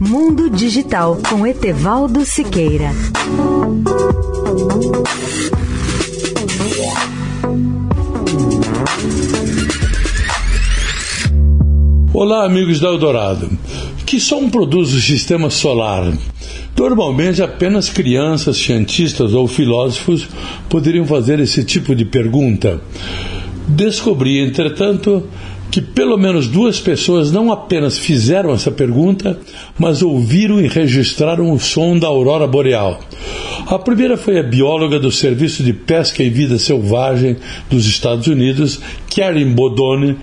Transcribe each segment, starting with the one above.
Mundo Digital com Etevaldo Siqueira. Olá, amigos da Eldorado. Que som produz o sistema solar? Normalmente, apenas crianças, cientistas ou filósofos poderiam fazer esse tipo de pergunta. Descobri, entretanto, que pelo menos duas pessoas não apenas fizeram essa pergunta, mas ouviram e registraram o som da aurora boreal. A primeira foi a bióloga do Serviço de Pesca e Vida Selvagem dos Estados Unidos, Karen Bodone,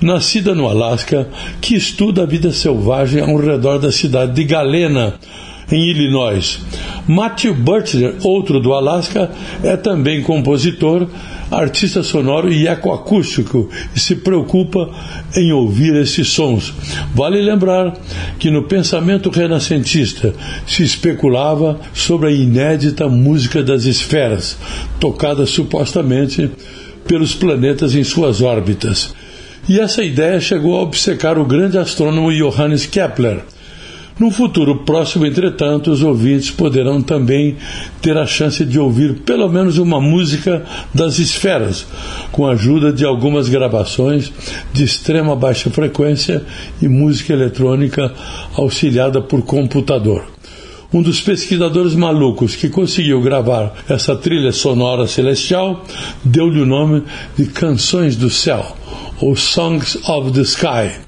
nascida no Alasca, que estuda a vida selvagem ao redor da cidade de Galena, em Illinois. Matthew Butler, outro do Alasca, é também compositor, artista sonoro e ecoacústico e se preocupa em ouvir esses sons. Vale lembrar que no pensamento renascentista se especulava sobre a inédita música das esferas, tocada supostamente pelos planetas em suas órbitas. E essa ideia chegou a obcecar o grande astrônomo Johannes Kepler no futuro próximo, entretanto, os ouvintes poderão também ter a chance de ouvir pelo menos uma música das esferas, com a ajuda de algumas gravações de extrema baixa frequência e música eletrônica auxiliada por computador. Um dos pesquisadores malucos que conseguiu gravar essa trilha sonora celestial deu-lhe o nome de Canções do Céu, ou Songs of the Sky